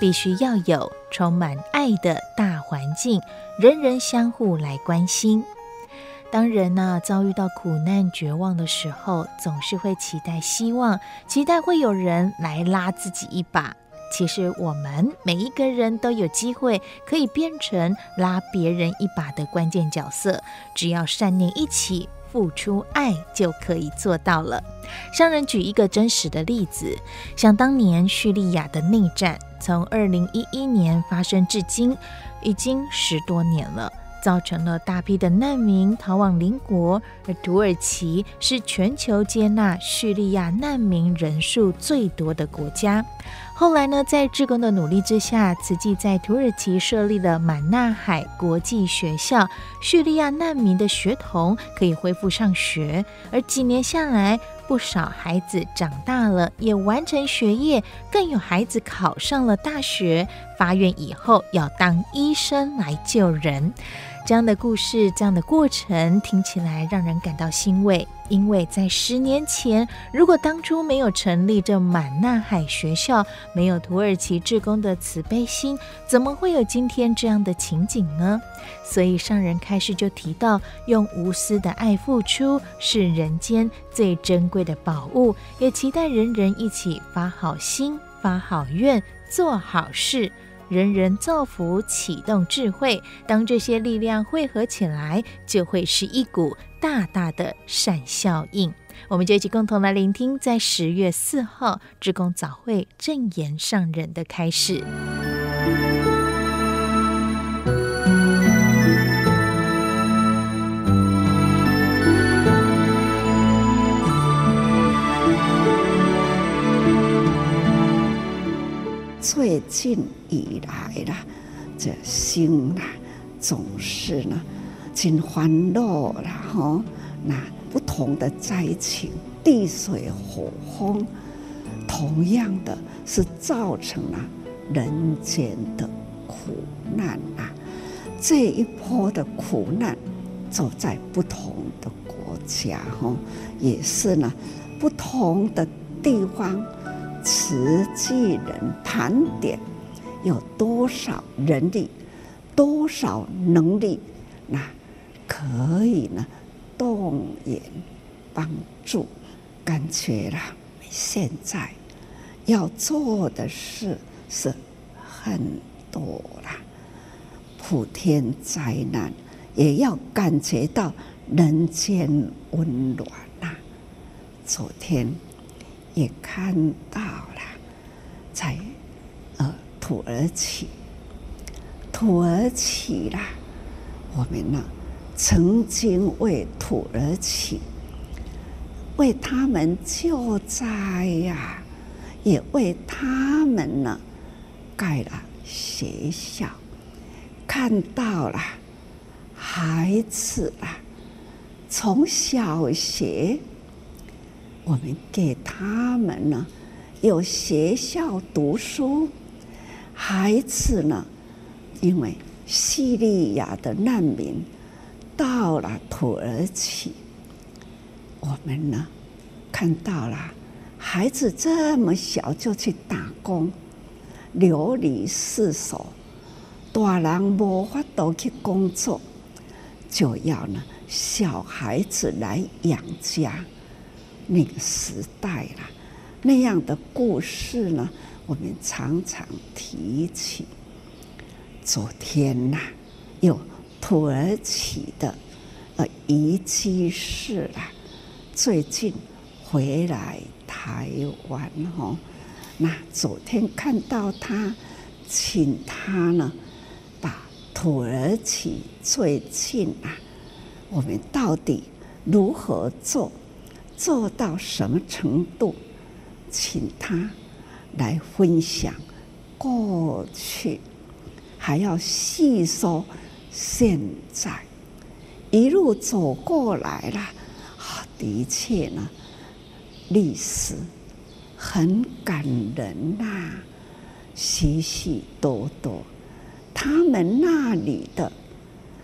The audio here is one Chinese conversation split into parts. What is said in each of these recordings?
必须要有充满爱的大环境，人人相互来关心。当人呢遭遇到苦难、绝望的时候，总是会期待希望，期待会有人来拉自己一把。其实我们每一个人都有机会可以变成拉别人一把的关键角色，只要善念一起。付出爱就可以做到了。商人举一个真实的例子，想当年叙利亚的内战，从二零一一年发生至今，已经十多年了，造成了大批的难民逃往邻国，而土耳其是全球接纳叙利亚难民人数最多的国家。后来呢，在志工的努力之下，慈济在土耳其设立了满纳海国际学校，叙利亚难民的学童可以恢复上学。而几年下来，不少孩子长大了，也完成学业，更有孩子考上了大学，发愿以后要当医生来救人。这样的故事，这样的过程，听起来让人感到欣慰。因为在十年前，如果当初没有成立这满纳海学校，没有土耳其志工的慈悲心，怎么会有今天这样的情景呢？所以上人开始就提到，用无私的爱付出是人间最珍贵的宝物，也期待人人一起发好心、发好愿、做好事。人人造福，启动智慧。当这些力量汇合起来，就会是一股大大的善效应。我们就一起共同来聆听，在十月四号职工早会正言上人的开示。最近以来啦，这心啦，总是呢，真烦恼啦，吼，那不同的灾情，地水火风，同样的是造成了人间的苦难啊。这一波的苦难，走在不同的国家，哈，也是呢，不同的地方。慈济人盘点有多少人力，多少能力，那可以呢动员帮助。感觉啦，现在要做的事是很多啦，普天灾难也要感觉到人间温暖呐。昨天。也看到了，在呃土耳其，土耳其啦，我们呢曾经为土耳其为他们救灾呀，也为他们呢盖了学校，看到了孩子啊，从小学。我们给他们呢，有学校读书，孩子呢，因为叙利亚的难民到了土耳其，我们呢看到了孩子这么小就去打工，流离失所，大人无法度去工作，就要呢小孩子来养家。那个时代啦，那样的故事呢，我们常常提起。昨天呐、有土耳其的呃移居士啊，最近回来台湾哦。那昨天看到他，请他呢，把土耳其最近啊，我们到底如何做，做到什么程度，请他来分享过去，还要细说现在，一路走过来了，的确呢，历史。很感人呐、许许多多，他们那里的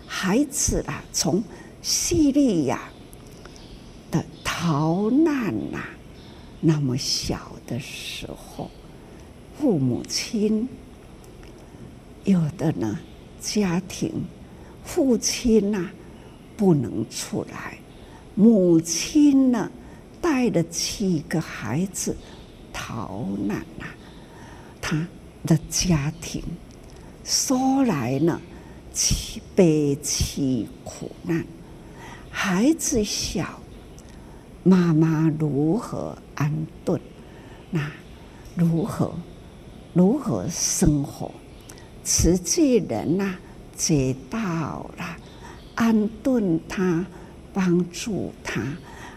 孩子啊，从叙利亚逃难呐、那么小的时候，父母亲有的呢，家庭父亲呐、不能出来，母亲呢带着七个孩子。逃难呐、他的家庭说来呢，凄悲凄苦难，孩子小，妈妈如何安顿？那如何如何生活？慈济人呐、啊，接到了，安顿他，帮助他，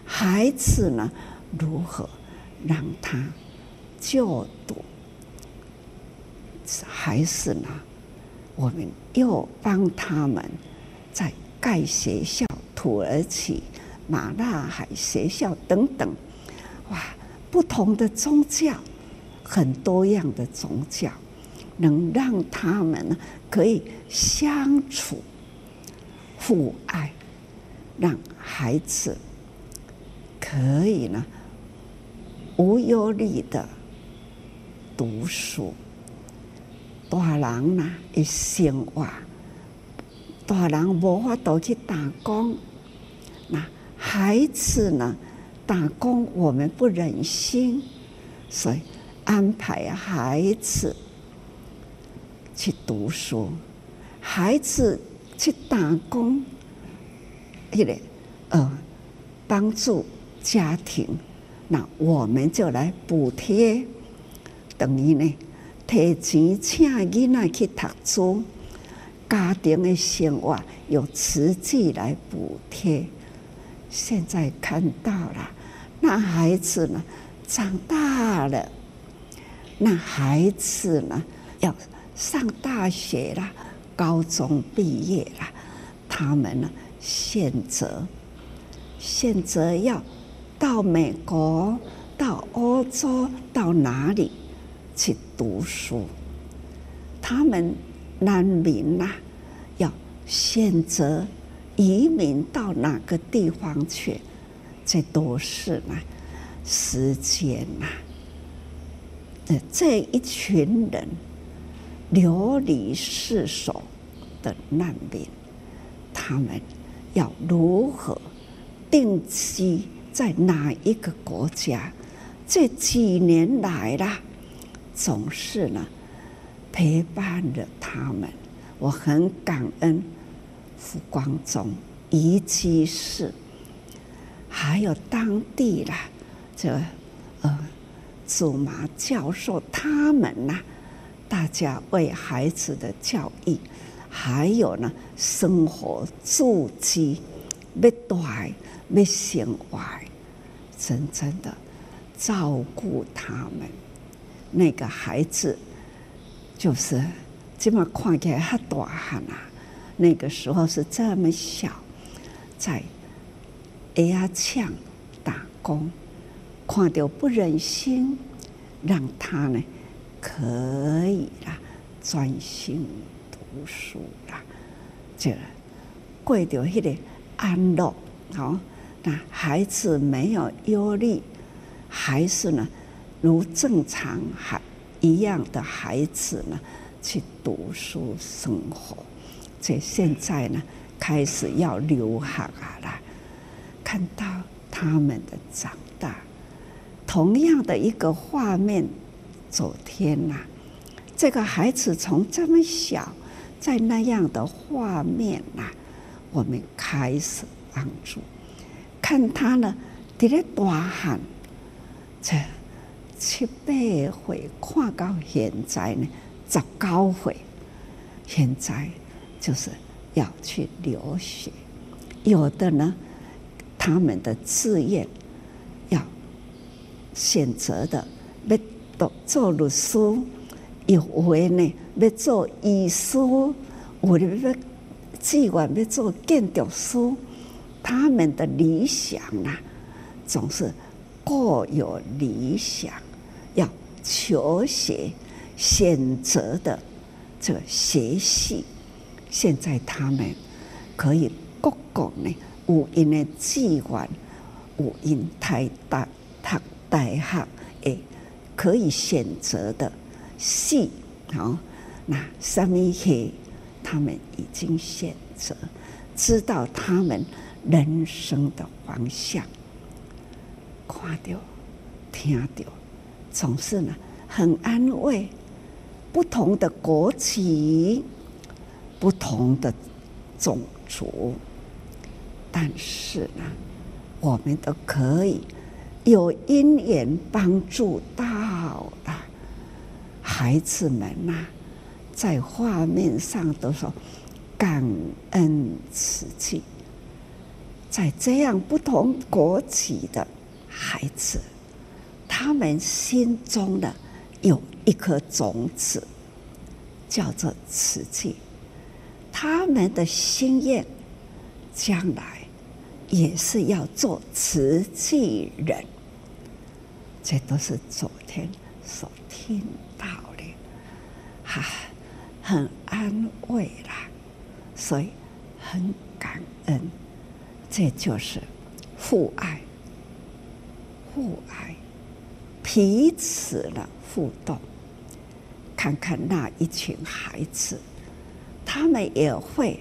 孩子呢，如何让他？就读还是呢？我们又帮他们在盖学校，土耳其马纳海学校等等，哇！不同的宗教，很多样的宗教，能让他们呢可以相处、互爱，让孩子可以呢无忧虑的。读书，大人呐，一生活，大人无法度去打工，孩子呢？打工我们不忍心，所以安排孩子去读书，孩子去打工，一个呃帮助家庭，那我们就来补贴。等于呢，提钱请囡仔去读书，家庭的生活由慈济来补贴。现在看到了，那孩子呢长大了，那孩子呢要上大学了，高中毕业了，他们呢选择选择要到美国、到欧洲、到哪里？去读书，他们难民呐、要选择移民到哪个地方去？这都是呢，时间呐，这一群人流离失所的难民，他们要如何定居在哪一个国家？这几年来啦。总是呢，陪伴着他们，我很感恩傅光中移居士，还有当地的这呃祖马教授他们呐，大家为孩子的教育，还有呢生活住居，要带要生活，真正的照顾他们。那个孩子，就是这么看起来很大汉啊，那个时候是这么小，在压枪打工，看到不忍心，让他呢可以啦专心读书啦，就过着那个安乐，好，那孩子没有忧虑，还是呢。如正常孩一样的孩子呢，去读书生活。这现在呢，开始要留学了。看到他们的长大，同样的一个画面。昨天呐，这个孩子从这么小在那样的画面啊，我们开始帮助，看他呢，在咧大喊，这七八岁看到现在呢，十九岁，现在就是要去留学，有的呢，他们的志愿要选择的要读做律师。有为呢，要做医师，有的要志愿要做建筑师，他们的理想啊，总是各有理想，要求学选择的这个学系，现在他们可以各个呢，有因的资源，有因台大读大学诶，可以选择的。系好，那什么系，他们已经选择，知道他们人生的方向，看到、听到，总是呢很安慰。不同的国籍，不同的种族，但是呢，我们都可以有因缘帮助到的。孩子们呐、在画面上都说感恩瓷器，在这样不同国籍的孩子，他们心中的有一颗种子，叫做瓷器，他们的心愿将来也是要做慈济人，这都是昨天所听。到的，哈，很安慰啦，所以很感恩，这就是父爱，父爱，彼此的互动。看看那一群孩子，他们也会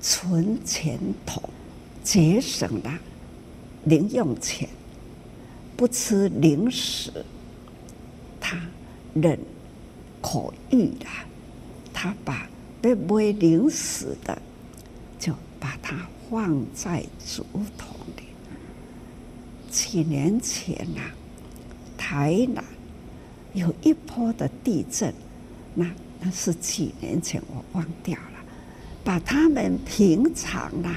存钱筒，节省了零用钱，不吃零食，他。忍可遇的，他把被买零食的，就把它放在竹筒里。几年前呐、啊，台南有一波的地震，那那是几年前，我忘掉了。把他们平常、啊，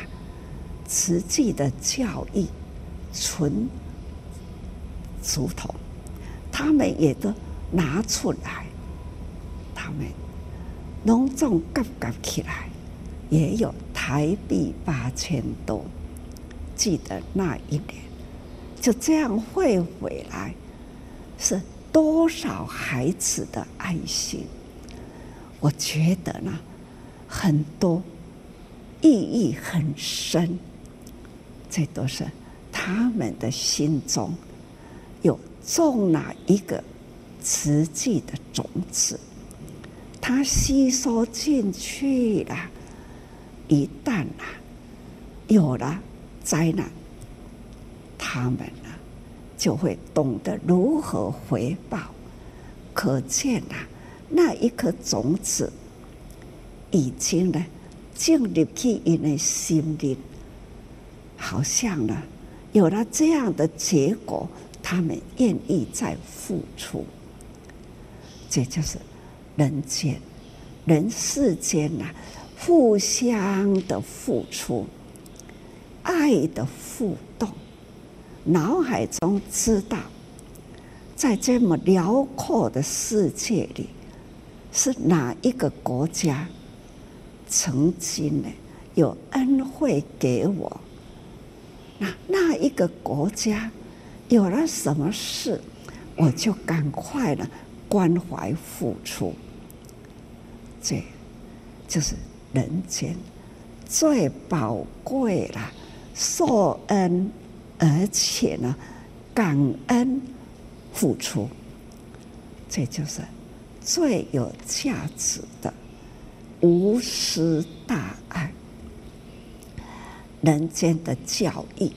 实际的教育存竹筒，他们也都。拿出来，他们隆重夹夹起来，也有台币八千多。记得那一年，就这样汇回来，是多少孩子的爱心？我觉得呢，很多意义很深，这都是他们的心中有种了一个。慈济的种子，它吸收进去了。一旦啊有了灾难，他们呢就会懂得如何回报。可见啊，那一颗种子已经呢进入去人的心里，好像呢有了这样的结果，他们愿意再付出。这就是人间、人世间呐，互相的付出，爱的互动，脑海中知道，在这么辽阔的世界里，是哪一个国家曾经呢有恩惠给我？那那一个国家有了什么事，我就赶快呢。关怀付出，这就是人间最宝贵了。受恩，而且呢，感恩付出，这就是最有价值的无私大爱。人间的教育，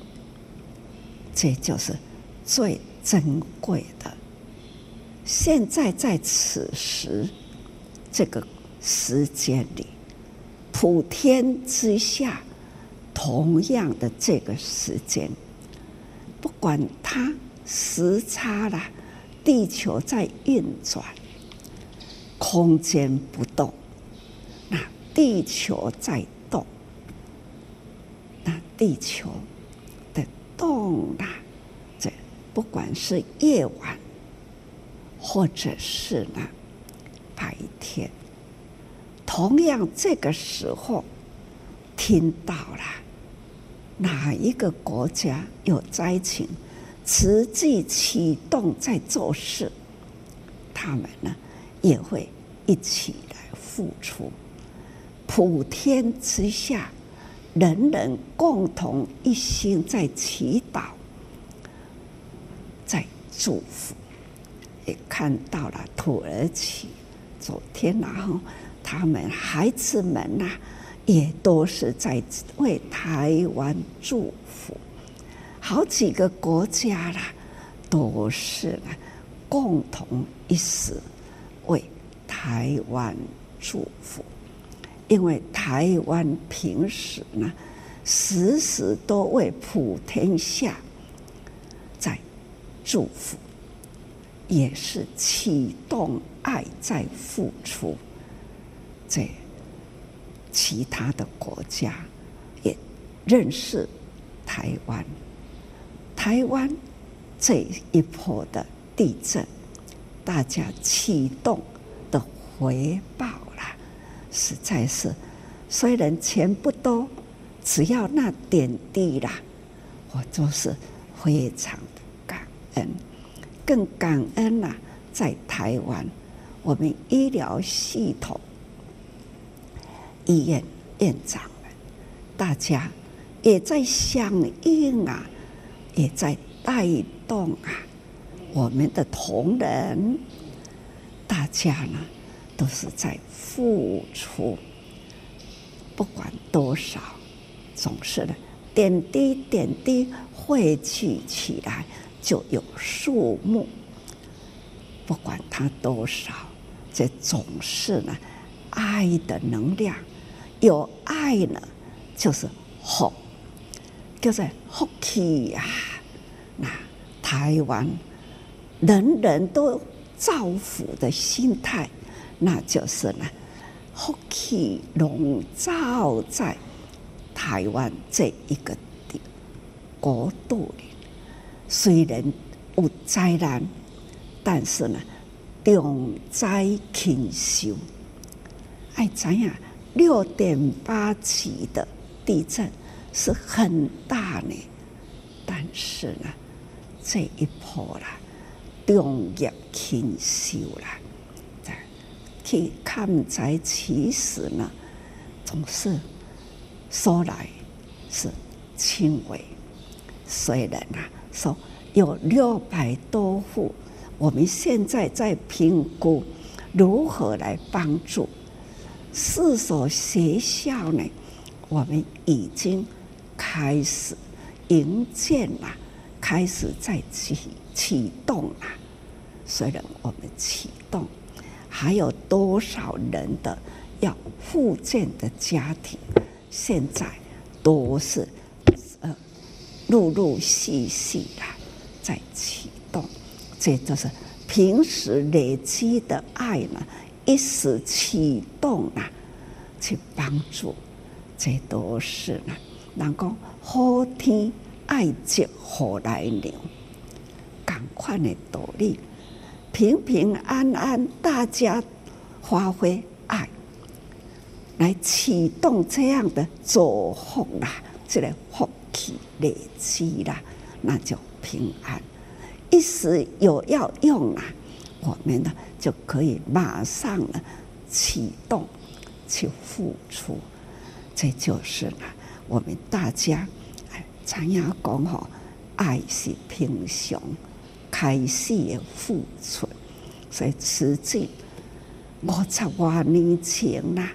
这就是最珍贵的。现在在此时，这个时间里，普天之下，同样的这个时间，不管它时差啦，地球在运转，空间不动，那地球在动，那地球的动啊，这不管是夜晚，或者是呢白天，同样这个时候听到了。哪一个国家有灾情，实际启动在做事，他们呢也会一起来付出。普天之下，人人共同一心在祈祷，在祝福。也看到了土耳其昨天然后他们孩子们呐。也都是在为台湾祝福，好几个国家啦，都是共同一时为台湾祝福，因为台湾平时呢时时都为普天下在祝福，也是启动爱在付出，这。其他的国家也认识台湾，台湾这一波的地震，大家启动回报啦，实在是虽然钱不多，只要那点滴啦，我都是非常感恩，更感恩呐，在台湾我们医疗系统。医院院长们，大家也在响应啊，也在带动啊，我们的同仁，大家呢都是在付出，不管多少，总是呢点滴点滴汇聚起来就有数目，不管它多少，这总是呢爱的能量。有爱呢，就是福，叫做福气呀。那台湾人人都造福的心态，那就是呢，福气笼罩在台湾这一个地国度里。虽然有灾难，但是呢，重灾轻收，爱怎样？六点八级的地震是很大呢，但是呢，这一波啦，重业轻收啦，去看灾，其实呢，总是说来是轻微。虽然啊，说有六百多户，我们现在在评估如何来帮助。四所学校呢，我们已经开始营建了，开始在启启动了。虽然我们启动，还有多少人的要复建的家庭，现在都是呃陆陆续续的在启动。这就是平时累积的爱呢。一时启动啊，去帮助，这都是呢。人讲好天爱接火来牛，赶快的道理，平平安安，大家发挥爱，来启动这样的祝福啦，这个福气累积啦，那就平安。一时有要用啊，我们呢？就可以马上呢启动去付出，这就是呢我们大家哎，常要讲吼，爱是平常开始的付出，所以实际五十多年前呐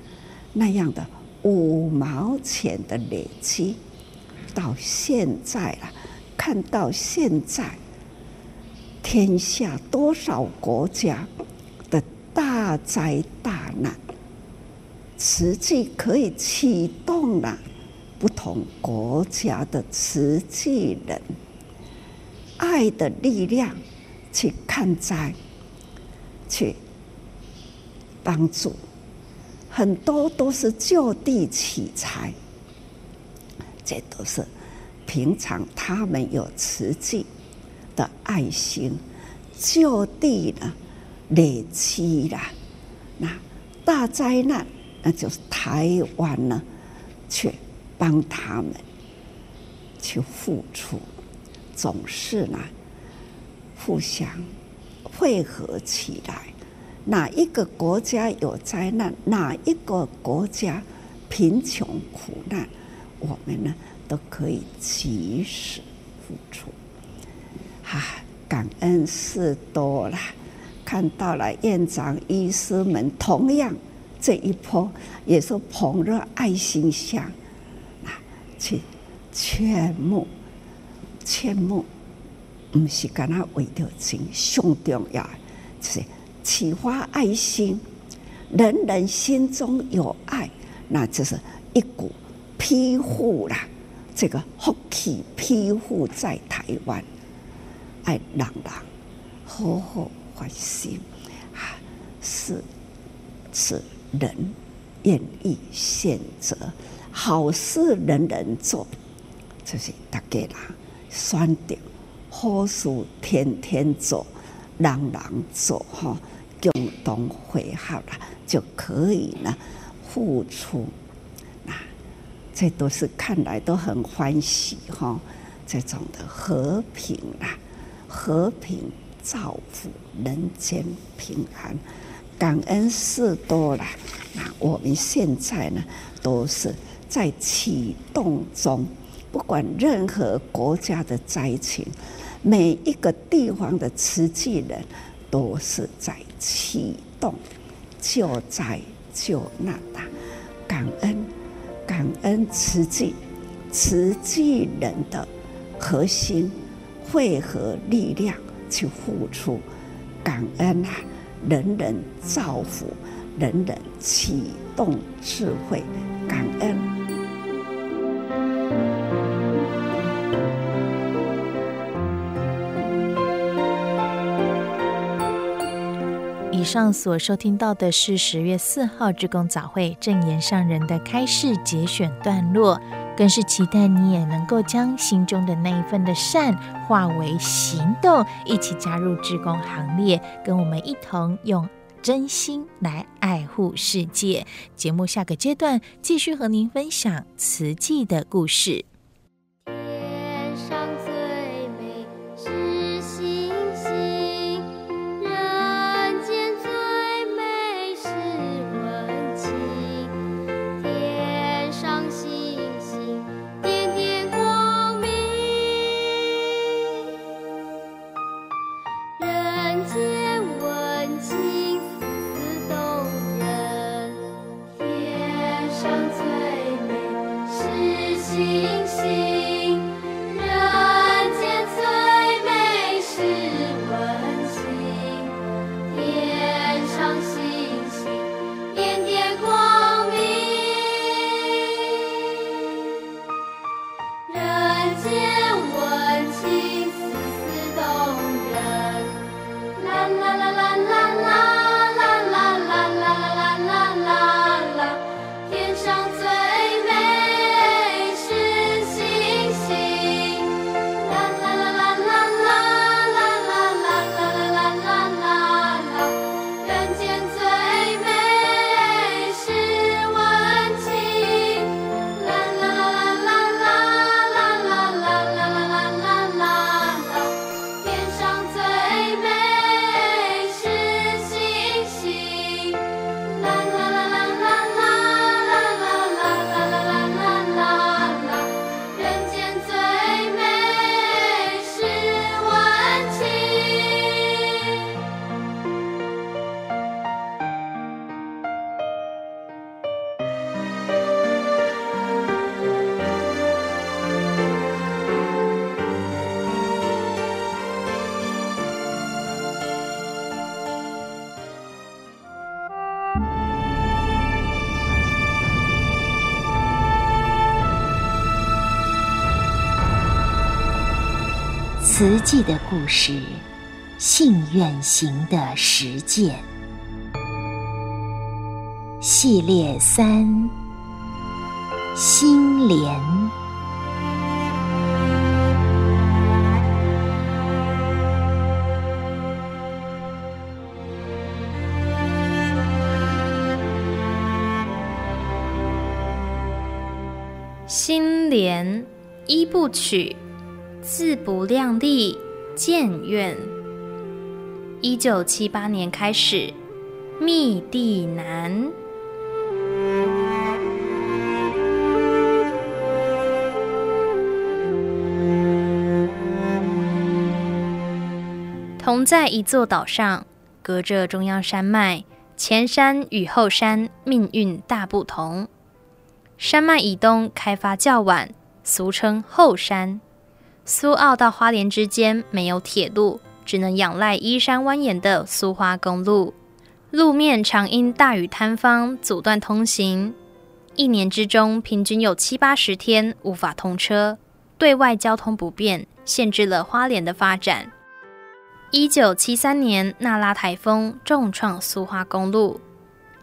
那样的五毛钱的累积，到现在了，看到现在天下多少国家的。大灾大难，慈济可以启动了不同国家的慈济人，爱的力量去看灾，去帮助，很多都是就地取材，这都是平常他们有慈济的爱心，就地呢累积了，那大灾难。那就是台湾呢，去帮他们去付出，总是呢互相汇合起来。哪一个国家有灾难，哪一个国家贫穷苦难，我们呢都可以及时付出。啊，感恩事多了，看到了院长、医师们同样。这一波也是捧着爱心箱，啊，去劝募，切莫，不是干那为了钱，上重要就是启发爱心，人人心中有爱，那就是一股庇护啦，这个福气庇护在台湾，爱人人好好发心，是是。人愿意选择好事，人人做，就是大家啦选择好事，天天做，人人做，哈，共同会好了，就可以呢付出。那这都是看来都很欢喜哈，这种的和平啊，和平造福人间平安。感恩事多了，那我们现在呢，都是在启动中。不管任何国家的灾情，每一个地方的慈济人都是在启动救灾救难的。感恩感恩慈济，慈济人的核心汇合力量去付出，感恩啊！人人造福，人人启动智慧，感恩。上所收听到的是十月四号志工早会证言上人的开示节选段落。更是期待你也能够将心中的那一份的善化为行动，一起加入志工行列，跟我们一同用真心来爱护世界。节目下个阶段继续和您分享慈济的故事。慈济的故事，信愿行的实践系列三：心莲。心莲一部曲，自不量力，建院。一九七八年开始，密地难。同在一座岛上，隔着中央山脉，前山与后山命运大不同。山脉以东开发较晚，俗称后山。苏澳到花莲之间没有铁路，只能仰赖依山蜿蜒的苏花公路，路面常因大雨坍方阻断通行，一年之中平均有七八十天无法通车，对外交通不便，限制了花莲的发展。一九七三年，那拉台风重创苏花公路。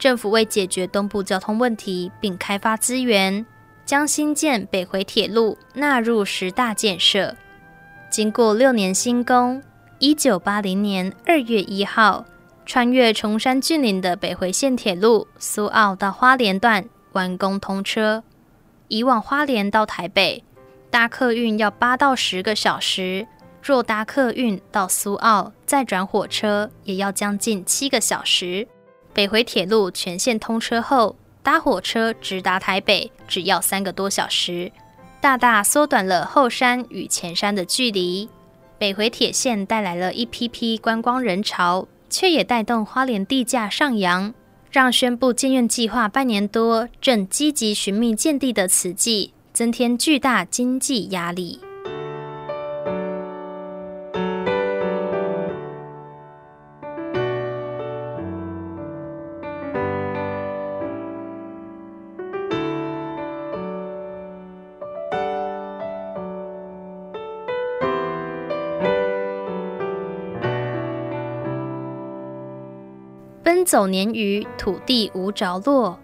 政府为解决东部交通问题，并开发资源，将新建北回铁路纳入十大建设。经过六年新工，一九八零年二月一号，穿越崇山峻岭的北回线铁路苏澳到花莲段完工通车。以往花莲到台北搭客运要八到十个小时，若搭客运到苏澳再转火车，也要将近七个小时。北回铁路全线通车后，搭火车直达台北只要三个多小时，大大缩短了后山与前山的距离。北回铁线带来了一批批观光人潮，却也带动花莲地价上扬，让宣布建院计划半年多正积极寻觅建地的慈济增添巨大经济压力。走年余，土地无着落。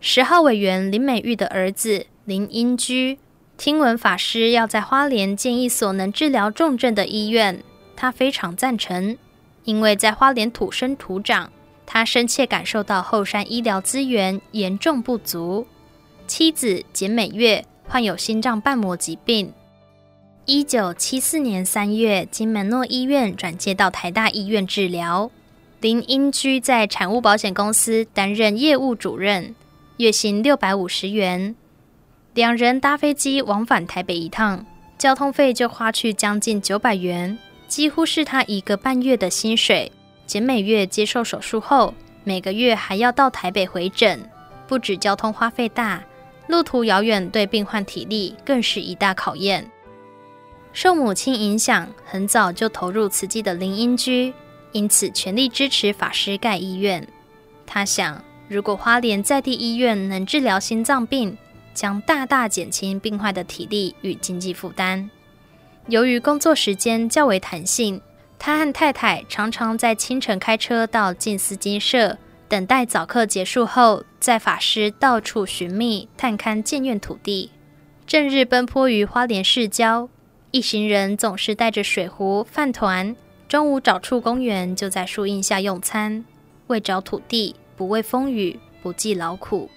十号委员林美玉的儿子林英居，听闻法师要在花莲建一所能治疗重症的医院，他非常赞成，因为在花莲土生土长，他深切感受到后山医疗资源严重不足。妻子简美月患有心脏瓣膜疾病，一九七四年三月金门诺医院转接到台大医院治疗。林英居在产物保险公司担任业务主任，月薪六百五十元。两人搭飞机往返台北一趟，交通费就花去将近九百元，几乎是他一个半月的薪水。简美月接受手术后，每个月还要到台北回诊，不止交通花费大，路途遥远，对病患体力更是一大考验。受母亲影响，很早就投入慈济的林英居。因此，全力支持法师盖医院。他想，如果花莲在地医院能治疗心脏病，将大大减轻病患的体力与经济负担。由于工作时间较为弹性，他和太太常常在清晨开车到静思金舍，等待早课结束后，在法师到处寻觅、探勘建院土地。正日奔波于花莲市郊，一行人总是带着水壶、饭团。中午找处公园，就在树荫下用餐。为找土地，不畏风雨，不计劳苦。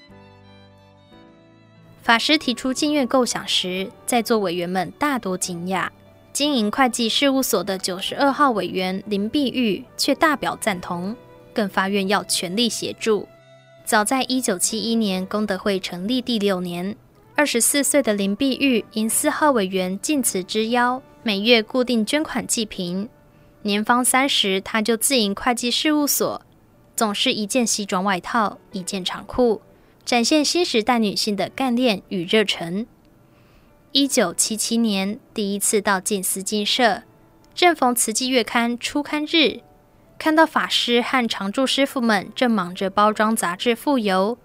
法师提出禁院构想时，在座委员们大多惊讶。经营会计事务所的九十二号委员林碧玉却大表赞同，更发愿要全力协助。早在一九七一年功德会成立第六年，二十四岁的林碧玉因四号委员进慈之邀，每月固定捐款济贫。年方三十，他就自营会计事务所，总是一件西装外套，一件长裤，展现新时代女性的干练与热忱。一九七七年，第一次到静思金社，正逢《慈济月刊》初刊日，看到法师和常住师傅们正忙着包装杂志附邮，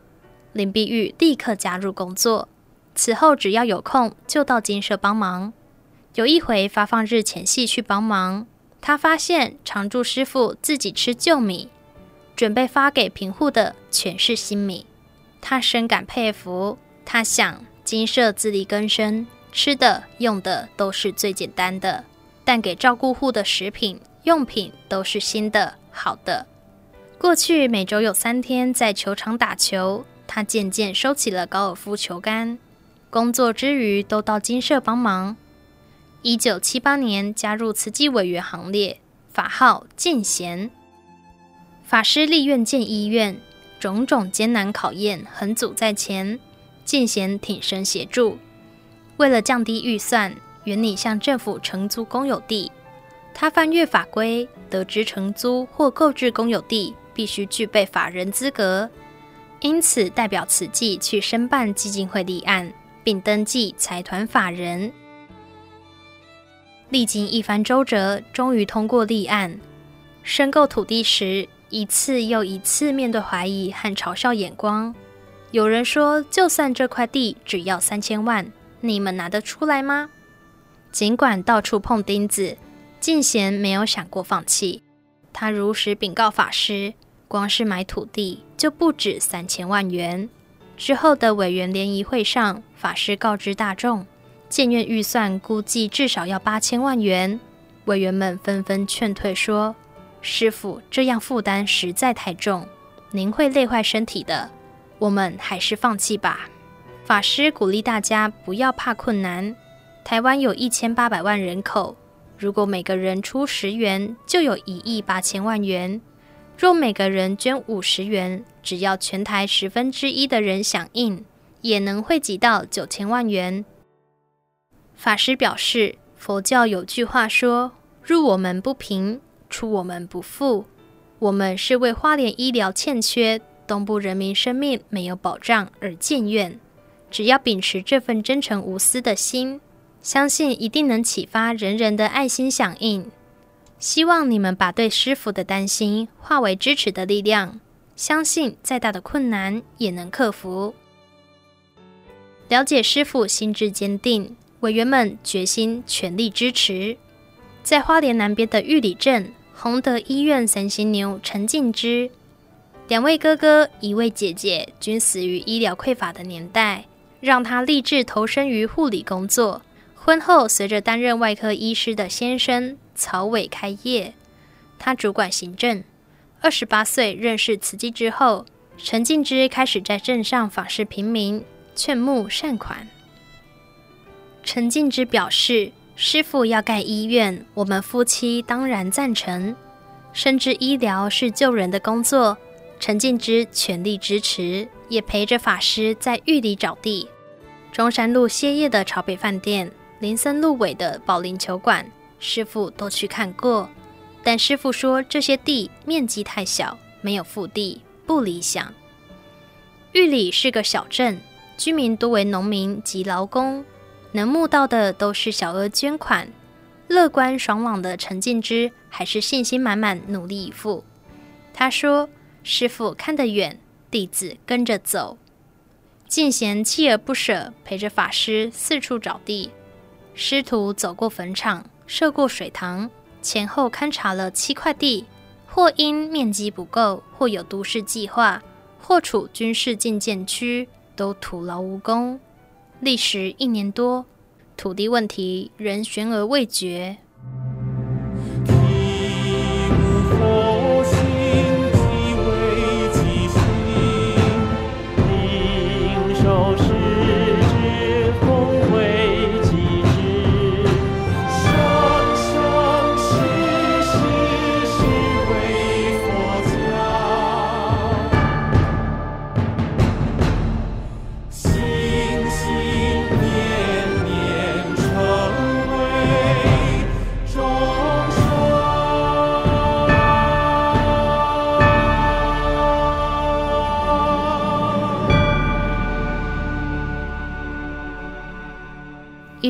林碧玉立刻加入工作。此后，只要有空就到金社帮忙。有一回发放日前夕去帮忙，他发现常住师傅自己吃旧米，准备发给贫户的全是新米。他深感佩服。他想，金舍自力更生，吃的用的都是最简单的，但给照顾户的食品用品都是新的好的。过去每周有三天在球场打球，他渐渐收起了高尔夫球杆，工作之余都到金舍帮忙。一九七八年加入慈济委员行列，法号见贤。法师立愿建医院，种种艰难考验横阻在前，见贤挺身协助。为了降低预算，原拟向政府承租公有地。他翻阅法规，得知承租或购置公有地。必须具备法人资格，因此代表慈济去申办基金会立案，并登记财团法人。历经一番周折，终于通过立案。申购土地时，一次又一次面对怀疑和嘲笑眼光。有人说：“就算这块地只要三千万，你们拿得出来吗？”尽管到处碰钉子，见贤没有想过放弃。他如实禀告法师。光是买土地就不止三千万元。之后的委员联谊会上，法师告知大众，建院预算估计至少要八千万元。委员们纷纷劝退说：“师傅这样负担实在太重，您会累坏身体的。我们还是放弃吧。”法师鼓励大家不要怕困难。台湾有一千八百万人口，如果每个人出十元，就有一亿八千万元。若每个人捐五十元，只要全台十分之一的人响应，也能汇集到九千万元。法师表示，佛教有句话说：“入我门不平，出我门不富。”我们是为花莲医疗欠缺、东部人民生命没有保障而建院。只要秉持这份真诚无私的心，相信一定能启发人人的爱心响应。希望你们把对师父的担心化为支持的力量，相信再大的困难也能克服。了解师父心志坚定，委员们决心全力支持。在花莲南边的玉里镇，弘德医院三星牛陈进之，两位哥哥一位姐姐均死于医疗匮乏的年代，让他立志投身于护理工作。婚后，随着担任外科医师的先生。曹伟开业，他主管行政。二十八岁认识慈济之后，陈进之开始在镇上访视贫民，劝募善款。陈进之表示：“师傅要盖医院，我们夫妻当然赞成。深知医疗是救人的工作，陈进之全力支持，也陪着法师在玉里找地。中山路歇业的朝北饭店，林森路尾的保龄球馆。”师傅都去看过，但师傅说这些地面积太小，没有腹地，不理想。玉里是个小镇，居民多为农民及劳工，能募到的都是小额捐款。乐观爽朗的陈进之还是信心满满，努力以赴。他说：“师父看得远，弟子跟着走。”见贤锲而不舍，陪着法师四处找地。师徒走过坟场。涉过水塘，前后勘察了七块地，或因面积不够，或有都市计划，或处军事禁建区，都徒劳无功。历时一年多，土地问题仍悬而未决。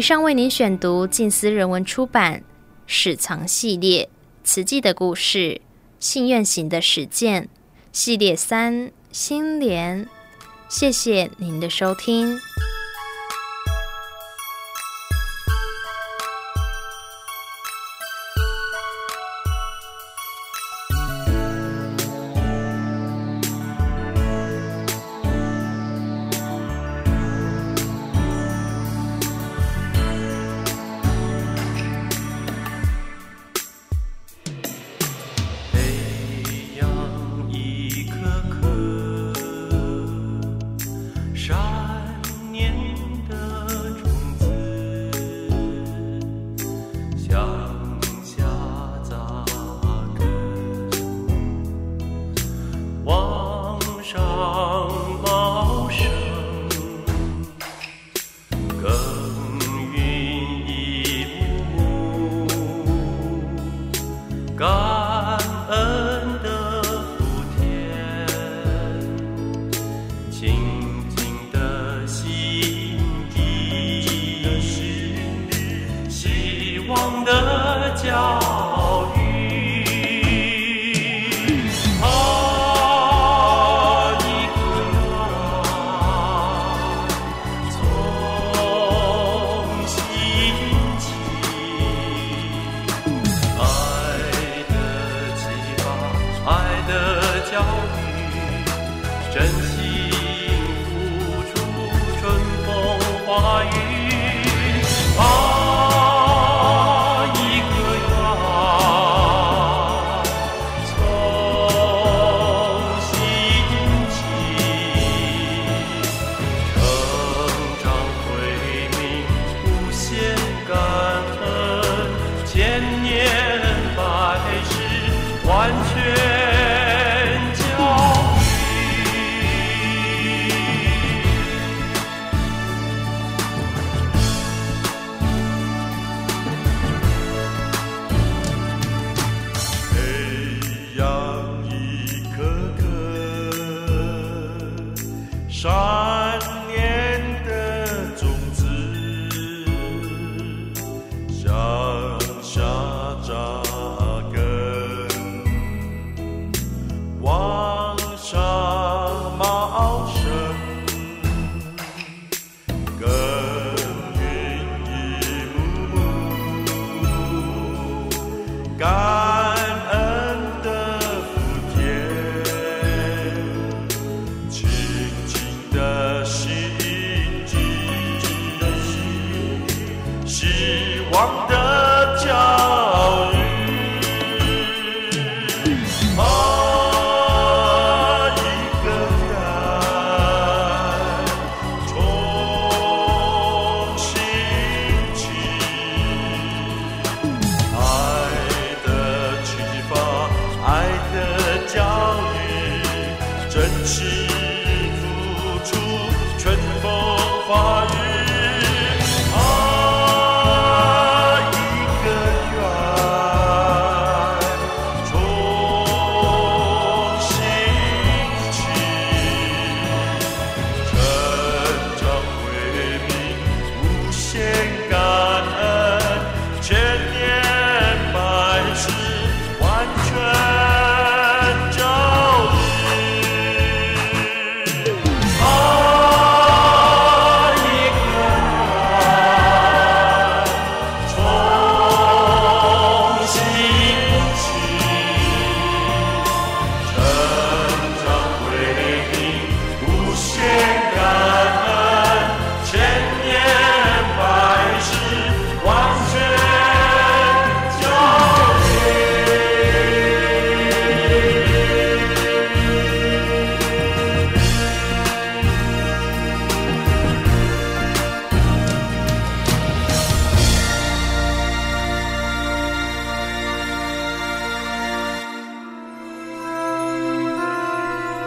上为您选读近思人文出版《史藏系列：慈济的故事、信愿行的实践》系列三心莲。谢谢您的收听。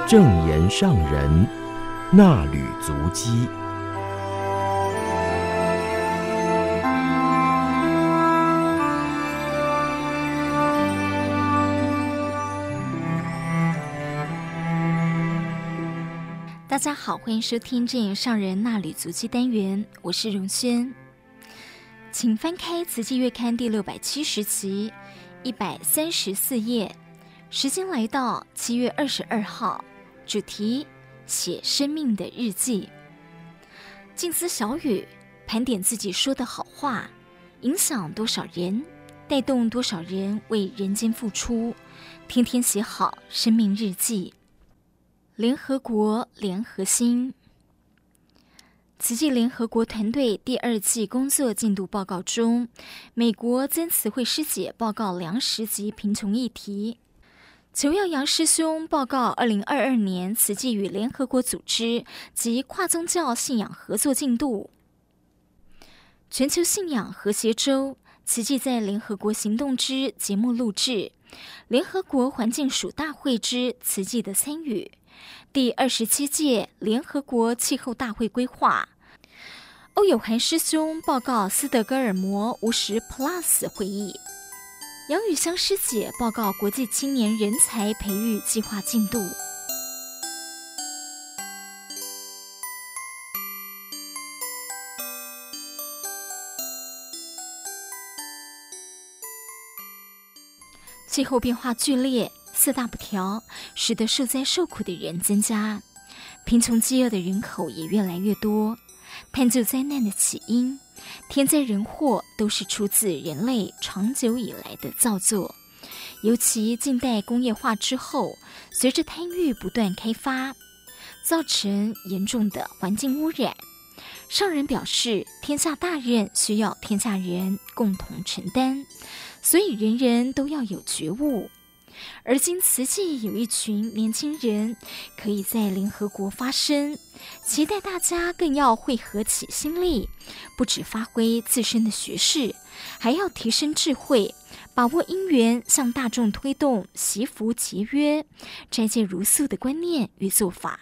证言上人衲履足迹。大家好，欢迎收听证言上人衲履足迹单元，我是荣轩，请翻开《慈济月刊》第六百七十期一百三十四页，时间来到七月二十二号。主题：写生命的日记。静思小语，盘点自己说的好话，影响多少人，带动多少人为人间付出。天天写好生命日记。联合国联合心，慈济联合国团队第二季工作进度报告中，美国曾慈慧师姐报告粮食及贫穷议题。裘耀阳师兄报告：二零二二年慈济与联合国组织及跨宗教信仰合作进度。全球信仰和谐周，慈济在联合国行动之节目录制，联合国环境署大会之慈济的参与，第二十七届联合国气候大会规划。欧友涵师兄报告斯德哥尔摩五十 Plus 会议。杨雨香师姐报告国际青年人才培育计划进度。气候变化剧烈，四大不调，使得受灾受苦的人增加，贫穷饥饿的人口也越来越多。探究灾难的起因。天灾人祸都是出自人类长久以来的造作，尤其近代工业化之后，随着贪欲不断开发，造成严重的环境污染。上人表示，天下大任需要天下人共同承担，所以人人都要有觉悟。而今慈济有一群年轻人可以在联合国发声，期待大家更要汇合起心力，不只发挥自身的学识，还要提升智慧，把握因缘，向大众推动惜福节约、斋戒茹素的观念与做法。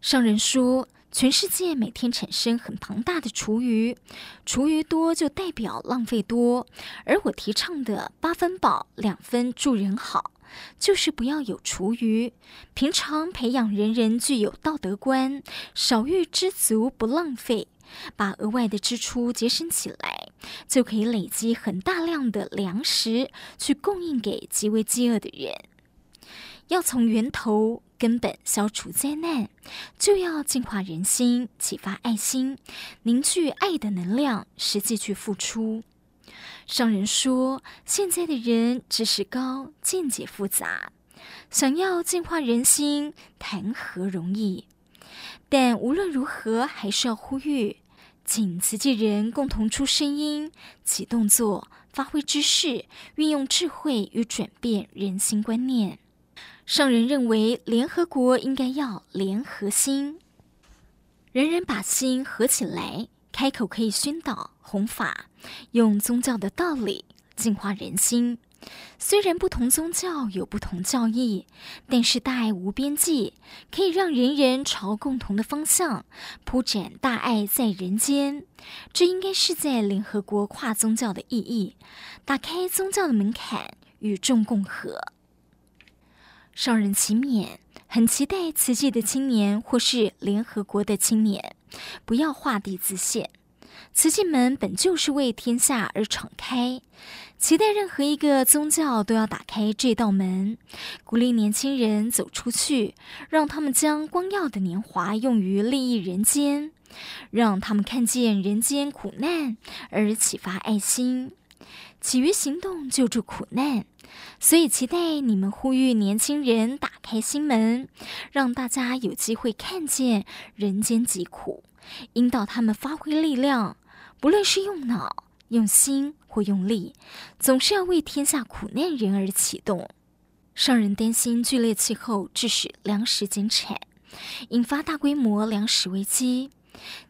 上人说，全世界每天产生很庞大的厨余，厨余多就代表浪费多。而我提倡的八分饱，两分助人好，就是不要有厨余。平常培养人人具有道德观，少欲知足，不浪费，把额外的支出节省起来，就可以累积很大量的粮食去供应给极为饥饿的人。要从源头根本消除灾难，就要净化人心，启发爱心，凝聚爱的能量，实际去付出。上人说，现在的人知识高，见解复杂，想要净化人心，谈何容易？但无论如何，还是要呼吁，请慈济人共同出声音，起动作，发挥知识，运用智慧与转变人心观念。上人认为，联合国应该要联合心，人人把心合起来，开口可以宣导弘法，用宗教的道理净化人心。虽然不同宗教有不同教义，但是大爱无边际，可以让人人朝共同的方向铺展大爱在人间。这应该是在联合国跨宗教的意义，打开宗教的门槛，与众共和。上人祈勉，很期待慈济的青年或是联合国的青年，不要画地自限。慈济门本就是为天下而敞开，期待任何一个宗教都要打开这道门，鼓励年轻人走出去，让他们将光耀的年华用于利益人间，让他们看见人间苦难而启发爱心。起于行动，救助苦难，所以期待你们呼吁年轻人打开心门，让大家有机会看见人间疾苦，引导他们发挥力量，不论是用脑、用心或用力，总是要为天下苦难人而启动。商人担心剧烈气候致使粮食减产，引发大规模粮食危机，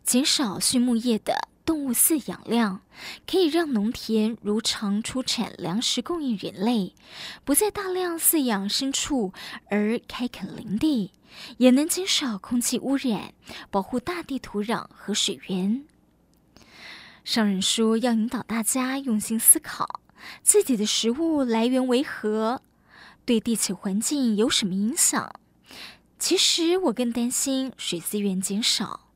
减少畜牧业的。动物饲养量可以让农田如常出产粮食供应人类，不再大量饲养牲畜而开垦林地，也能减少空气污染，保护大地土壤和水源。商人说要引导大家用心思考，自己的食物来源为何，对地球环境有什么影响？其实我更担心水资源减少，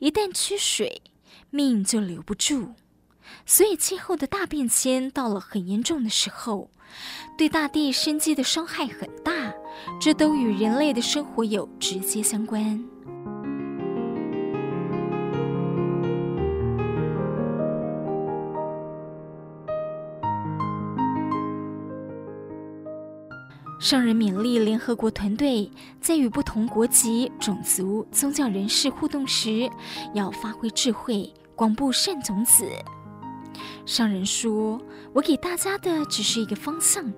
一旦缺水。命就留不住，所以气候的大变迁到了很严重的时候，对大地生机的伤害很大，这都与人类的生活有直接相关。上人勉励联合国团队，在与不同国籍、种族、宗教人士互动时，要发挥智慧。广布善种子。上人说：“我给大家的只是一个方向，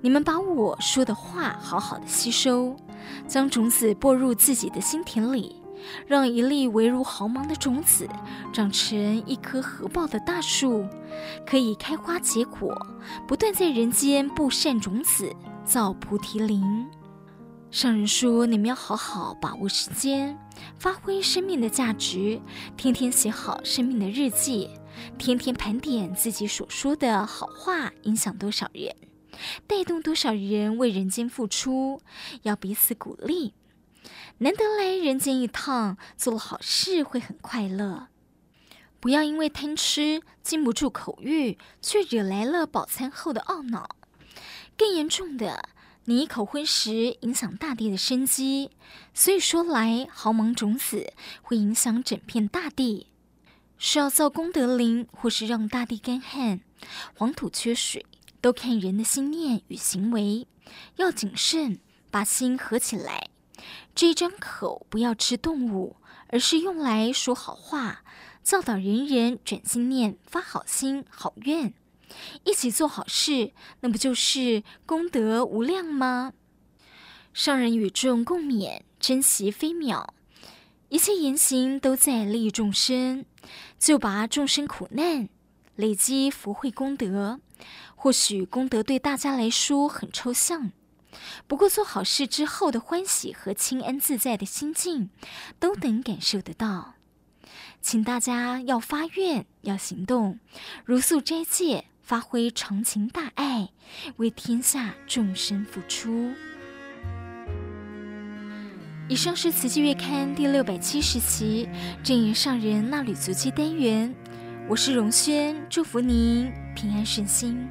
你们把我说的话好好的吸收，将种子播入自己的心田里，让一粒微如毫芒的种子长成一棵合抱的大树，可以开花结果，不断在人间布善种子，造菩提林。上人说：“你们要好好把握时间，发挥生命的价值，天天写好生命的日记，天天盘点自己所说的好话影响多少人，带动多少人为人间付出，要彼此鼓励。难得来人间一趟，做了好事会很快乐。不要因为贪吃禁不住口欲，却惹来了饱餐后的懊恼。更严重的。”你一口荤食影响大地的生机，所以说来毫芒种子会影响整片大地。是要造功德林，或是让大地干旱、黄土缺水，都看人的心念与行为。要谨慎，把心合起来。这一张口不要吃动物，而是用来说好话，教导人人转心念，发好心好愿。一起做好事，那不就是功德无量吗？上人与众共勉，珍惜飞秒，一切言行都在利益众生，就拔众生苦难，累积福慧功德。或许功德对大家来说很抽象，不过做好事之后的欢喜和清安自在的心境，都能感受得到。请大家要发愿，要行动，茹素斋戒。发挥长情大爱，为天下众生付出。以上是《慈济月刊》第六百七十期证严上人衲履足迹单元，我是荣轩，祝福您平安顺心。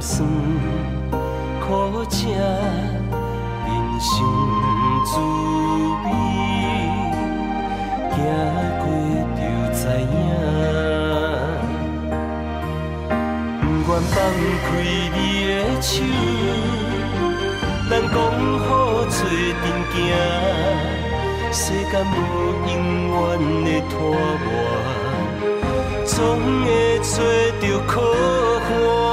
酸苦涩，人生滋味，行过就知影。不愿放开你的手，咱讲好做阵走。世间无永远的拖磨，总会找到靠岸。